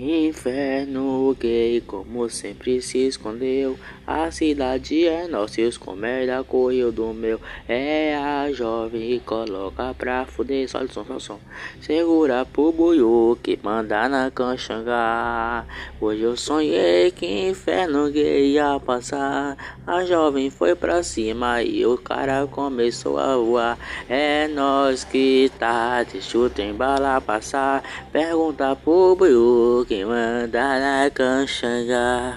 Inferno gay, como sempre se escondeu. A cidade é nossa, os comédia correu do meu. É a jovem, coloca pra fuder. Só o som, o som. Segura pro buiú que manda na canxanga. Hoje eu sonhei que inferno gay ia passar. A jovem foi pra cima e o cara começou a voar. É nós que tá, deixa o trem bala passar. Pergunta pro buiú 给我带 mà ta.